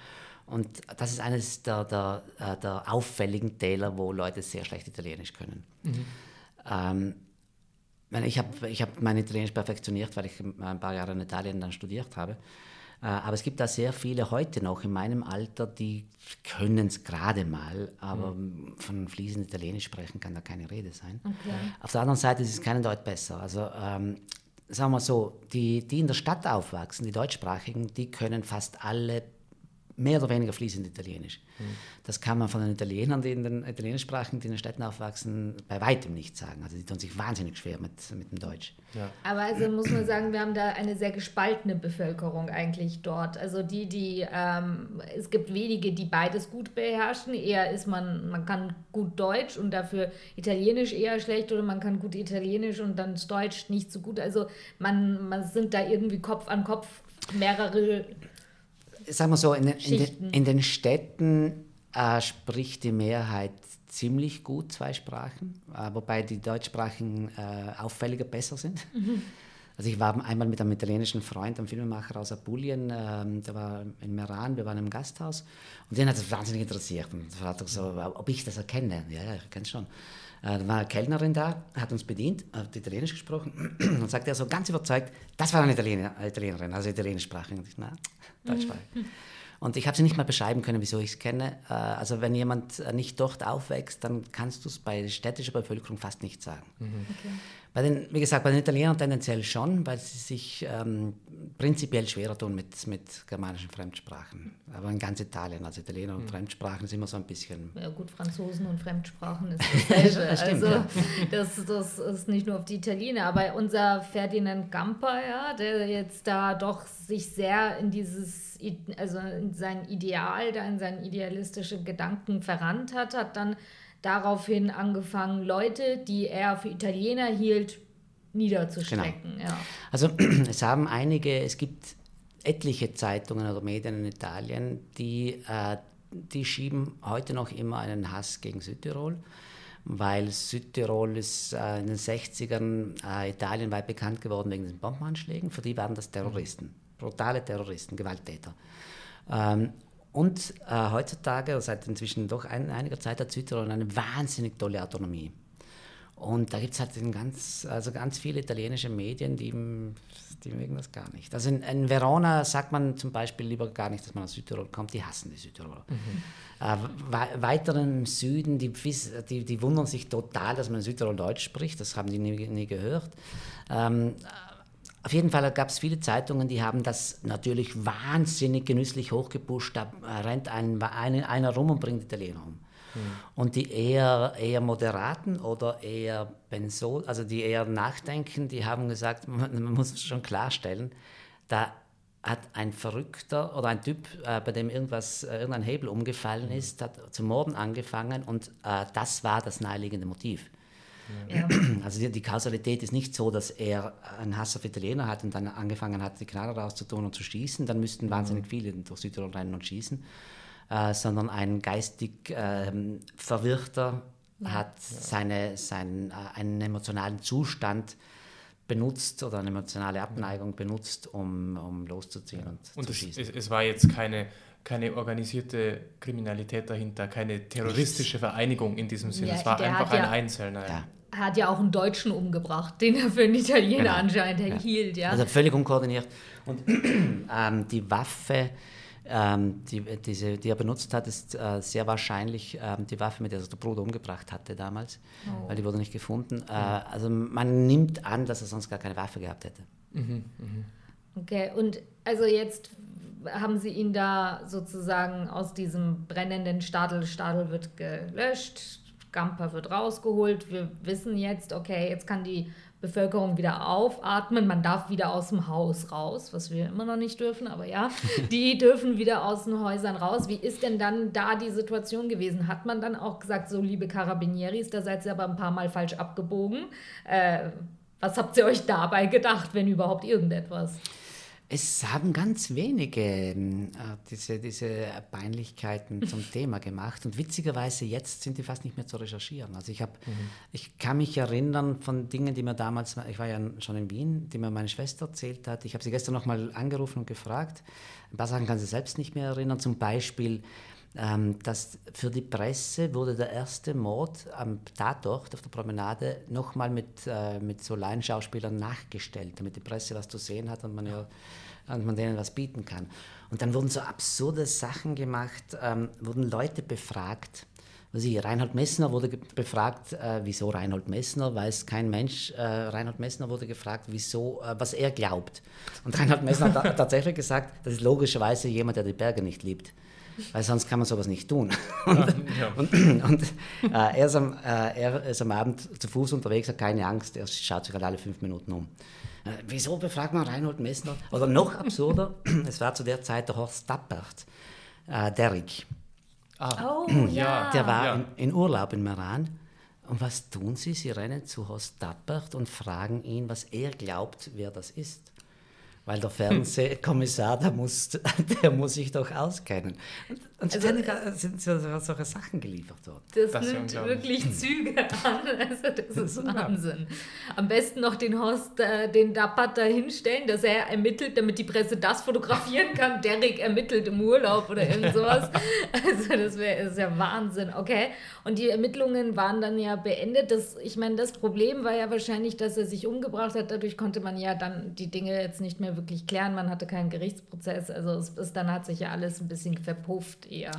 Und das ist eines der, der, äh, der auffälligen Täler, wo Leute sehr schlecht Italienisch können. Mhm. Ähm, ich habe ich hab mein Italienisch perfektioniert, weil ich ein paar Jahre in Italien dann studiert habe. Äh, aber es gibt da sehr viele heute noch in meinem Alter, die können es gerade mal, aber mhm. von fließend Italienisch sprechen kann da keine Rede sein. Okay. Auf der anderen Seite ist es keinen Deut besser. Also ähm, sagen wir so, die, die in der Stadt aufwachsen, die Deutschsprachigen, die können fast alle mehr oder weniger fließend Italienisch. Mhm. Das kann man von den Italienern, die in den Italienischsprachen, die in den Städten aufwachsen, bei weitem nicht sagen. Also die tun sich wahnsinnig schwer mit, mit dem Deutsch. Ja. Aber also muss man sagen, wir haben da eine sehr gespaltene Bevölkerung eigentlich dort. Also die, die, ähm, es gibt wenige, die beides gut beherrschen. Eher ist man, man kann gut Deutsch und dafür Italienisch eher schlecht oder man kann gut Italienisch und dann Deutsch nicht so gut. Also man, man sind da irgendwie Kopf an Kopf mehrere sagen wir so, in, in, den, in den Städten äh, spricht die Mehrheit ziemlich gut zwei Sprachen, äh, wobei die deutschsprachigen äh, auffälliger besser sind. Mhm. Also ich war einmal mit einem italienischen Freund, einem Filmemacher aus Apulien, ähm, der war in Meran, wir waren im Gasthaus und den hat das wahnsinnig interessiert und fragte so, ob ich das erkenne. Ja, ja, ich kenne es schon. Äh, da war eine Kellnerin da, hat uns bedient, hat Italienisch gesprochen und sagte er so ganz überzeugt, das war eine Italiener, Italienerin, also Italienischsprachig. Und ich, na, Deutschsprachig. Mhm. Und ich habe sie nicht mal beschreiben können, wieso ich es kenne. Äh, also wenn jemand nicht dort aufwächst, dann kannst du es bei städtischer Bevölkerung fast nicht sagen. Mhm. Okay. Bei den, wie gesagt, bei den Italienern tendenziell schon, weil sie sich ähm, prinzipiell schwerer tun mit, mit germanischen Fremdsprachen. Aber in ganz Italien, also Italiener und mhm. Fremdsprachen sind immer so ein bisschen. Ja, gut, Franzosen und Fremdsprachen ist dasselbe. das stimmt, also, ja. das, das ist nicht nur auf die Italiener, aber unser Ferdinand Gamper, ja, der jetzt da doch sich sehr in dieses, also in sein Ideal, da in seinen idealistischen Gedanken verrannt hat, hat dann daraufhin angefangen, Leute, die er für Italiener hielt, niederzustrecken. Genau. Ja. Also es haben einige, es gibt etliche Zeitungen oder Medien in Italien, die, äh, die schieben heute noch immer einen Hass gegen Südtirol, weil Südtirol ist äh, in den 60ern äh, italienweit bekannt geworden wegen den Bombenanschlägen. Für die waren das Terroristen, brutale Terroristen, Gewalttäter. Ähm, und äh, heutzutage, seit inzwischen doch ein, einiger Zeit, hat Südtirol eine wahnsinnig tolle Autonomie. Und da gibt es halt ganz, also ganz viele italienische Medien, die, die mögen das gar nicht. Also in, in, Verona sagt man zum Beispiel lieber gar nicht, dass man aus Südtirol kommt, die hassen die Südtiroler. Mhm. Äh, weiter im Süden, die, die, die, wundern sich total, dass man in Südtirol Deutsch spricht, das haben die nie, nie gehört. Ähm, auf jeden Fall gab es viele Zeitungen, die haben das natürlich wahnsinnig genüsslich hochgepusht. Da rennt ein, ein, einer rum und bringt Italiener um. Mhm. Und die eher, eher moderaten oder eher Benzol, also die eher nachdenken, die haben gesagt, man, man muss schon klarstellen, da hat ein Verrückter oder ein Typ, äh, bei dem irgendwas, äh, irgendein Hebel umgefallen mhm. ist, hat zu morden angefangen und äh, das war das naheliegende Motiv. Ja. Also die, die, Kausalität ist nicht so, dass er einen Hass auf Italiener hat und dann angefangen hat, die Knarre rauszutun und zu schießen. Dann müssten mhm. wahnsinnig viele durch Südtirol rennen und schießen. Äh, sondern ein geistig äh, Verwirrter ja. hat seine, seinen, äh, einen emotionalen Zustand benutzt oder eine emotionale Abneigung benutzt, um, um loszuziehen ja. und, und zu es, schießen. Es, es war jetzt keine keine organisierte Kriminalität dahinter, keine terroristische Vereinigung in diesem Sinne. Ja, es war einfach ein ja, Einzelner. Ja. Er hat ja auch einen Deutschen umgebracht, den er für einen Italiener genau. anscheinend ja. hielt. Ja. Also völlig unkoordiniert. Und ähm, die Waffe, ähm, die, diese, die er benutzt hat, ist äh, sehr wahrscheinlich ähm, die Waffe, mit der er der Bruder umgebracht hatte damals, oh. weil die wurde nicht gefunden. Äh, also man nimmt an, dass er sonst gar keine Waffe gehabt hätte. Mhm, mh. Okay, und also jetzt haben sie ihn da sozusagen aus diesem brennenden Stadel, Stadel wird gelöscht, Gamper wird rausgeholt. Wir wissen jetzt, okay, jetzt kann die Bevölkerung wieder aufatmen. Man darf wieder aus dem Haus raus, was wir immer noch nicht dürfen, aber ja, die dürfen wieder aus den Häusern raus. Wie ist denn dann da die Situation gewesen? Hat man dann auch gesagt, so liebe Carabinieris, da seid ihr aber ein paar Mal falsch abgebogen? Äh, was habt ihr euch dabei gedacht, wenn überhaupt irgendetwas? Es haben ganz wenige äh, diese, diese Peinlichkeiten zum Thema gemacht und witzigerweise jetzt sind die fast nicht mehr zu recherchieren. Also ich, hab, mhm. ich kann mich erinnern von Dingen, die mir damals, ich war ja schon in Wien, die mir meine Schwester erzählt hat. Ich habe sie gestern nochmal angerufen und gefragt. Ein paar Sachen kann sie selbst nicht mehr erinnern. Zum Beispiel, ähm, dass für die Presse wurde der erste Mord am Tatort auf der Promenade nochmal mit, äh, mit so Laienschauspielern nachgestellt, damit die Presse was zu sehen hat und man ja und man denen was bieten kann. Und dann wurden so absurde Sachen gemacht, ähm, wurden Leute befragt. Also Reinhold Messner wurde befragt, äh, wieso Reinhold Messner, weiß kein Mensch. Äh, Reinhold Messner wurde gefragt, wieso, äh, was er glaubt. Und Reinhold Messner hat tatsächlich gesagt, das ist logischerweise jemand, der die Berge nicht liebt. Weil sonst kann man sowas nicht tun. Und, ja. und, und äh, er, ist am, äh, er ist am Abend zu Fuß unterwegs, hat keine Angst, er schaut sich halt alle fünf Minuten um. Äh, wieso befragt man Reinhold Messner? Oder noch absurder, es war zu der Zeit der Horst Tappert, äh, Derrick. Ah. Oh, ja. Der war ja. in, in, Urlaub in Meran. Und was tun sie? Sie rennen zu Horst Tappert und fragen ihn, was er glaubt, wer das ist weil der Fernsehkommissar, der muss, der muss sich doch auskennen. Und, und also, dann sind so, solche Sachen geliefert worden. Das, das nimmt wirklich Züge an. Also das, das ist Wahnsinn. Am besten noch den Horst, äh, den Dappert da hinstellen, dass er ermittelt, damit die Presse das fotografieren kann. Derek ermittelt im Urlaub oder irgend sowas. Also das wäre ja Wahnsinn. Okay. Und die Ermittlungen waren dann ja beendet. Das, ich meine, das Problem war ja wahrscheinlich, dass er sich umgebracht hat. Dadurch konnte man ja dann die Dinge jetzt nicht mehr wirklich klären. Man hatte keinen Gerichtsprozess. Also es, es, dann hat sich ja alles ein bisschen verpufft eher.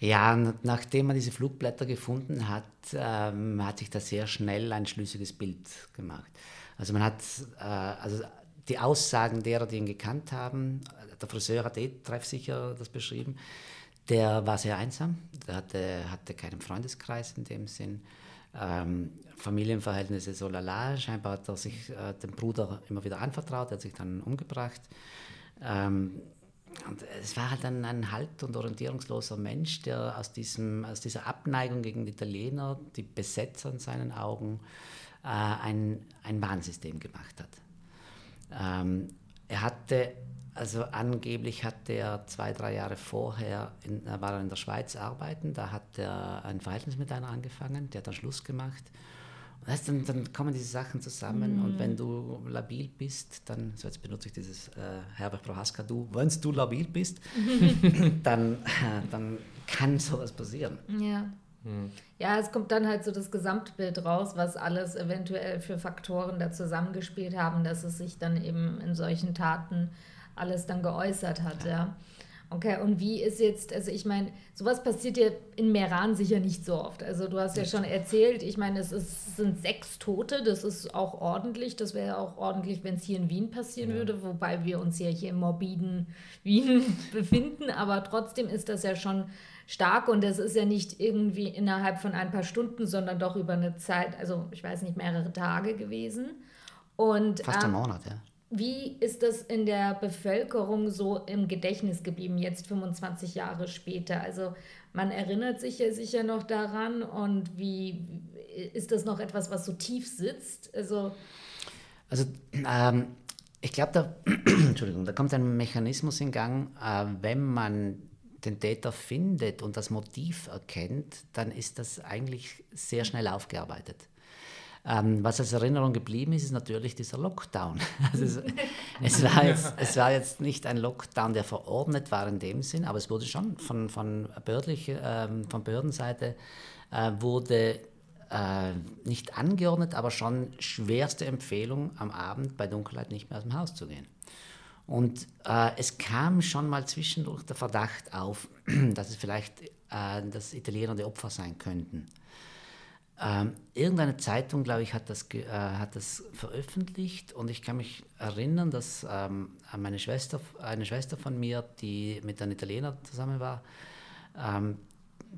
Ja, nachdem man diese Flugblätter gefunden hat, ähm, hat sich da sehr schnell ein schlüssiges Bild gemacht. Also man hat, äh, also die Aussagen derer, die ihn gekannt haben, der Friseur hat eh treffsicher das beschrieben, der war sehr einsam, der hatte, hatte keinen Freundeskreis in dem Sinn. Ähm, Familienverhältnisse so lala. Scheinbar hat er sich äh, dem Bruder immer wieder anvertraut, er hat sich dann umgebracht. Ähm, und es war halt ein, ein halt- und orientierungsloser Mensch, der aus, diesem, aus dieser Abneigung gegen die Italiener, die Besetzer in seinen Augen, äh, ein, ein Warnsystem gemacht hat. Ähm, er hatte, also angeblich hat er zwei, drei Jahre vorher, in, war er in der Schweiz arbeiten, da hat er ein Verhältnis mit einer angefangen, der hat dann Schluss gemacht. Weißt, dann, dann kommen diese Sachen zusammen mm. und wenn du labil bist, dann, so jetzt benutze ich dieses äh, Herbert Prohaska, du, wenn du labil bist, dann, äh, dann kann sowas passieren. Ja. Hm. Ja, es kommt dann halt so das Gesamtbild raus, was alles eventuell für Faktoren da zusammengespielt haben, dass es sich dann eben in solchen Taten alles dann geäußert hat, ja. ja. Okay, und wie ist jetzt, also ich meine, sowas passiert ja in Meran sicher nicht so oft. Also du hast ja schon erzählt, ich meine, es ist, sind sechs Tote, das ist auch ordentlich. Das wäre auch ordentlich, wenn es hier in Wien passieren ja. würde, wobei wir uns ja hier im morbiden Wien befinden. Aber trotzdem ist das ja schon stark und das ist ja nicht irgendwie innerhalb von ein paar Stunden, sondern doch über eine Zeit, also ich weiß nicht, mehrere Tage gewesen. Und, Fast ähm, ein Monat, ja. Wie ist das in der Bevölkerung so im Gedächtnis geblieben, jetzt 25 Jahre später? Also man erinnert sich ja sicher noch daran und wie ist das noch etwas, was so tief sitzt? Also, also ähm, ich glaube, da, da kommt ein Mechanismus in Gang, äh, wenn man den Täter findet und das Motiv erkennt, dann ist das eigentlich sehr schnell aufgearbeitet. Ähm, was als Erinnerung geblieben ist, ist natürlich dieser Lockdown. Also es, es, war jetzt, es war jetzt nicht ein Lockdown, der verordnet war in dem Sinn, aber es wurde schon von, von, behördlich, äh, von Behördenseite äh, wurde äh, nicht angeordnet, aber schon schwerste Empfehlung, am Abend bei Dunkelheit nicht mehr aus dem Haus zu gehen. Und äh, es kam schon mal zwischendurch der Verdacht auf, dass es vielleicht äh, das Italiener die Opfer sein könnten. Ähm, irgendeine Zeitung, glaube ich, hat das, äh, hat das veröffentlicht und ich kann mich erinnern, dass ähm, meine Schwester, eine Schwester von mir, die mit einem Italiener zusammen war, ähm,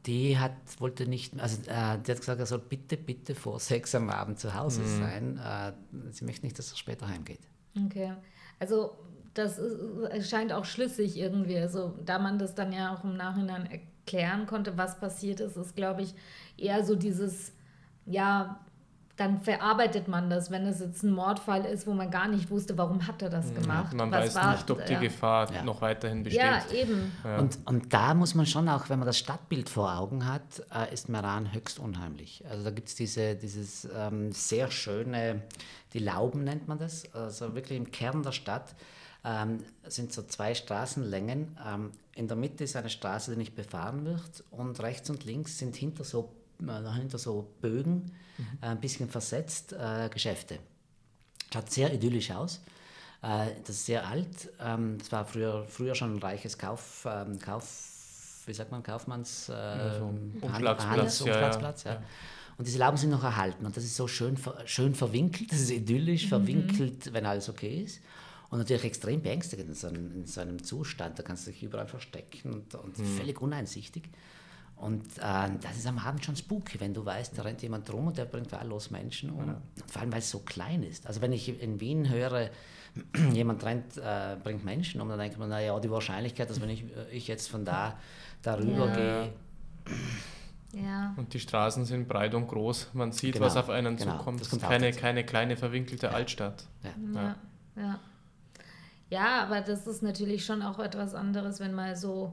die hat, wollte nicht, also äh, die hat gesagt, er soll bitte, bitte vor sechs am Abend zu Hause mhm. sein. Äh, sie möchte nicht, dass er später heimgeht. Okay, also das ist, scheint auch schlüssig irgendwie. Also da man das dann ja auch im Nachhinein erklären konnte, was passiert ist, ist, glaube ich, eher so dieses ja, dann verarbeitet man das, wenn es jetzt ein Mordfall ist, wo man gar nicht wusste, warum hat er das gemacht. Ja, man Was weiß war, nicht, ob die ja. Gefahr ja. noch weiterhin besteht. Ja, eben. Und, und da muss man schon auch, wenn man das Stadtbild vor Augen hat, äh, ist Meran höchst unheimlich. Also da gibt es diese, dieses ähm, sehr schöne, die Lauben nennt man das, also wirklich im Kern der Stadt. Ähm, sind so zwei Straßenlängen. Ähm, in der Mitte ist eine Straße, die nicht befahren wird und rechts und links sind hinter so dahinter so Bögen, mhm. Äh, ein bisschen versetzt, äh, Geschäfte. Schaut sehr idyllisch aus. Äh, das ist sehr alt. Ähm, das war früher, früher schon ein reiches Kauf, ähm, Kauf wie sagt man, Kaufmanns äh, also, Umschlagsplatz. Umschlagsplatz ja, ja. Und diese Lauben sind noch erhalten und das ist so schön, schön verwinkelt, das ist idyllisch mhm. verwinkelt, wenn alles okay ist. Und natürlich extrem beängstigend in so einem, in so einem Zustand, da kannst du dich überall verstecken und, und mhm. völlig uneinsichtig. Und äh, das ist am Abend schon spooky, wenn du weißt, da rennt jemand rum und der bringt wahllos Menschen um. Ja. Vor allem, weil es so klein ist. Also wenn ich in Wien höre, jemand rennt, äh, bringt Menschen um, dann denkt man, naja, die Wahrscheinlichkeit, dass wenn ich, äh, ich jetzt von da darüber ja. gehe. Ja. Und die Straßen sind breit und groß. Man sieht, genau, was auf einen genau, zukommt. Das ist keine, keine kleine verwinkelte Altstadt. Ja. Ja. ja, aber das ist natürlich schon auch etwas anderes, wenn mal so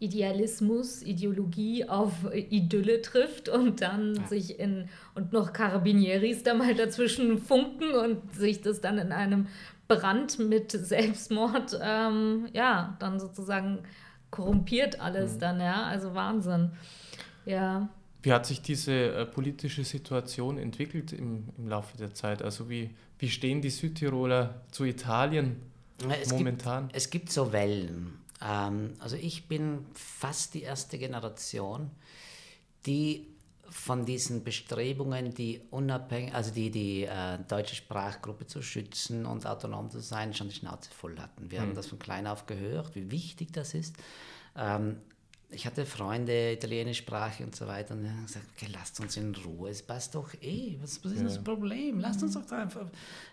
Idealismus, Ideologie auf Idylle trifft und dann ja. sich in und noch Carabinieris da mal dazwischen funken und sich das dann in einem Brand mit Selbstmord, ähm, ja, dann sozusagen korrumpiert alles mhm. dann, ja, also Wahnsinn. Ja. Wie hat sich diese äh, politische Situation entwickelt im, im Laufe der Zeit? Also wie, wie stehen die Südtiroler zu Italien es momentan? Gibt, es gibt so Wellen. Ähm, also ich bin fast die erste Generation, die von diesen Bestrebungen, die unabhängig, also die, die äh, deutsche Sprachgruppe zu schützen und autonom zu sein, schon die Schnauze voll hatten. Wir mhm. haben das von klein auf gehört, wie wichtig das ist. Ähm, ich hatte Freunde, Italienischsprache und so weiter, und die haben gesagt, okay, lasst uns in Ruhe, es passt doch eh, was, was ist ja. das Problem? Lasst uns doch da einfach,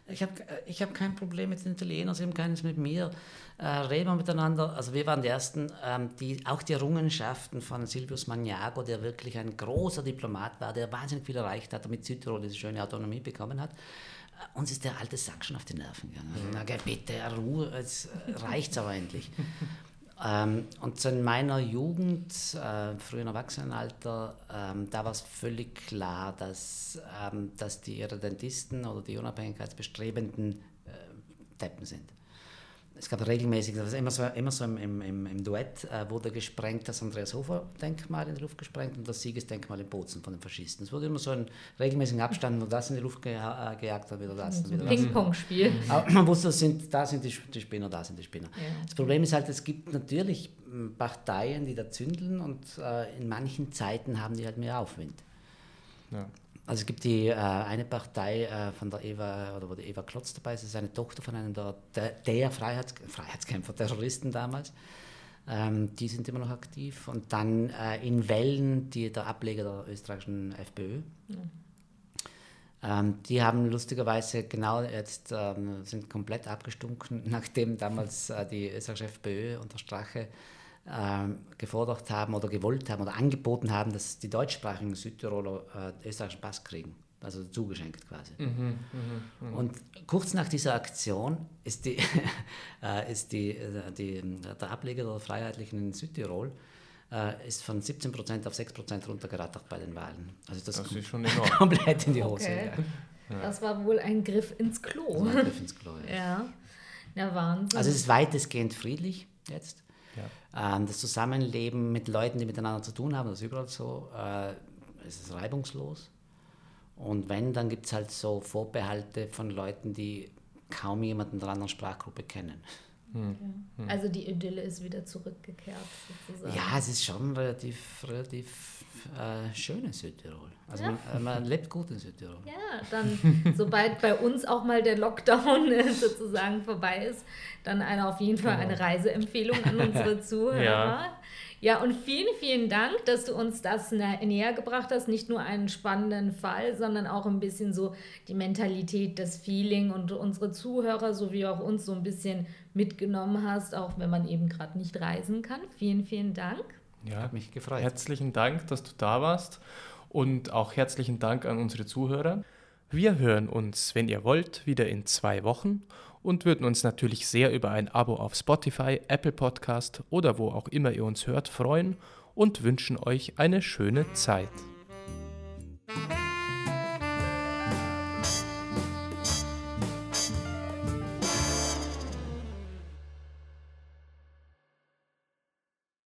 ich habe ich hab kein Problem mit den Italienern, sie haben keines mit mir, äh, reden wir miteinander. Also wir waren die Ersten, ähm, die auch die Errungenschaften von Silvius Magnago, der wirklich ein großer Diplomat war, der wahnsinnig viel erreicht hat, damit Südtirol diese schöne Autonomie bekommen hat, uns ist der alte Sack schon auf die Nerven gegangen. Mhm. Na, bitte, Ruhe, es reicht aber endlich. Ähm, und so in meiner Jugend, äh, frühen Erwachsenenalter, ähm, da war es völlig klar, dass, ähm, dass die Irredentisten oder die Unabhängigkeitsbestrebenden äh, Deppen sind es gab regelmäßig, das immer so, immer so im, im, im Duett äh, wurde gesprengt, das Andreas Hofer-Denkmal in die Luft gesprengt und das Siegesdenkmal in Bozen von den Faschisten. Es wurde immer so in regelmäßigen Abstand, nur das in die Luft ge äh, gejagt, dann wieder das. So ein Ping-Pong-Spiel. Aber man wusste, sind, da sind die, die Spinner, da sind die Spinner. Ja. Das Problem ist halt, es gibt natürlich hm, Parteien, die da zündeln und äh, in manchen Zeiten haben die halt mehr Aufwind. Ja. Also es gibt die äh, eine Partei äh, von der Eva, oder wo die Eva Klotz dabei ist, das ist eine Tochter von einem der, der, Freiheits, Freiheitskämpfer, Terroristen damals. Ähm, die sind immer noch aktiv. Und dann äh, in Wellen, die, der Ableger der österreichischen FPÖ. Ja. Ähm, die haben lustigerweise genau jetzt, ähm, sind komplett abgestunken, nachdem damals äh, die österreichische FPÖ unter Strache gefordert haben oder gewollt haben oder angeboten haben, dass die deutschsprachigen Südtiroler äh, österreichischen Pass kriegen. Also zugeschenkt quasi. Mhm, mh, mh. Und kurz nach dieser Aktion ist, die, äh, ist die, äh, die, der Ableger der Freiheitlichen in Südtirol äh, ist von 17% auf 6% runtergerattert bei den Wahlen. Also das, das ist schon enorm. komplett in die Hose. Okay. Ja. Das war wohl ein Griff ins Klo. Das war ein Griff ins Klo, ja. ja. ja Wahnsinn. Also es ist weitestgehend friedlich jetzt. Ja. Ähm, das Zusammenleben mit Leuten, die miteinander zu tun haben, das ist überall so, äh, es ist reibungslos. Und wenn, dann gibt es halt so Vorbehalte von Leuten, die kaum jemanden der anderen Sprachgruppe kennen. Hm. Ja. Also die Idylle ist wieder zurückgekehrt sozusagen. Ja, es ist schon relativ, relativ äh, schön in Südtirol. Also ja. man, äh, man, lebt gut in Südtirol. Ja, dann sobald bei uns auch mal der Lockdown sozusagen vorbei ist, dann eine, auf jeden Fall eine Reiseempfehlung an unsere Zuhörer. Ja. Ja, und vielen, vielen Dank, dass du uns das näher gebracht hast. Nicht nur einen spannenden Fall, sondern auch ein bisschen so die Mentalität, das Feeling und unsere Zuhörer sowie auch uns so ein bisschen mitgenommen hast, auch wenn man eben gerade nicht reisen kann. Vielen, vielen Dank. Ja, hat mich gefreut. Herzlichen Dank, dass du da warst und auch herzlichen Dank an unsere Zuhörer. Wir hören uns, wenn ihr wollt, wieder in zwei Wochen und würden uns natürlich sehr über ein Abo auf Spotify, Apple Podcast oder wo auch immer ihr uns hört freuen und wünschen euch eine schöne Zeit.